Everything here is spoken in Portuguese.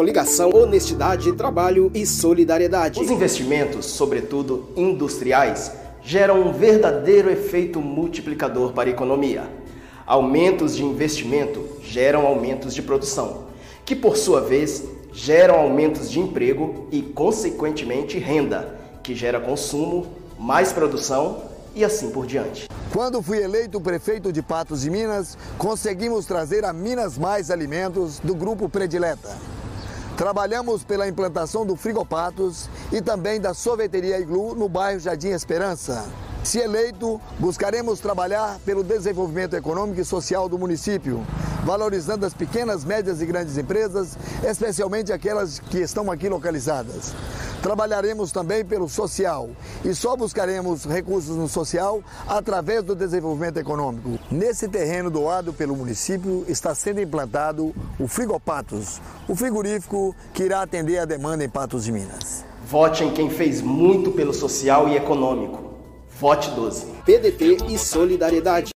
Ligação, honestidade, trabalho e solidariedade. Os investimentos, sobretudo industriais, geram um verdadeiro efeito multiplicador para a economia. Aumentos de investimento geram aumentos de produção, que por sua vez geram aumentos de emprego e, consequentemente, renda, que gera consumo, mais produção e assim por diante. Quando fui eleito prefeito de Patos de Minas, conseguimos trazer a Minas Mais Alimentos do grupo Predileta. Trabalhamos pela implantação do Frigopatos e também da sorveteria Iglu no bairro Jardim Esperança. Se eleito, buscaremos trabalhar pelo desenvolvimento econômico e social do município, valorizando as pequenas, médias e grandes empresas, especialmente aquelas que estão aqui localizadas. Trabalharemos também pelo social e só buscaremos recursos no social através do desenvolvimento econômico. Nesse terreno doado pelo município está sendo implantado o Frigopatos, o frigorífico que irá atender a demanda em Patos de Minas. Vote em quem fez muito pelo social e econômico. Vote 12. PDT e Solidariedade.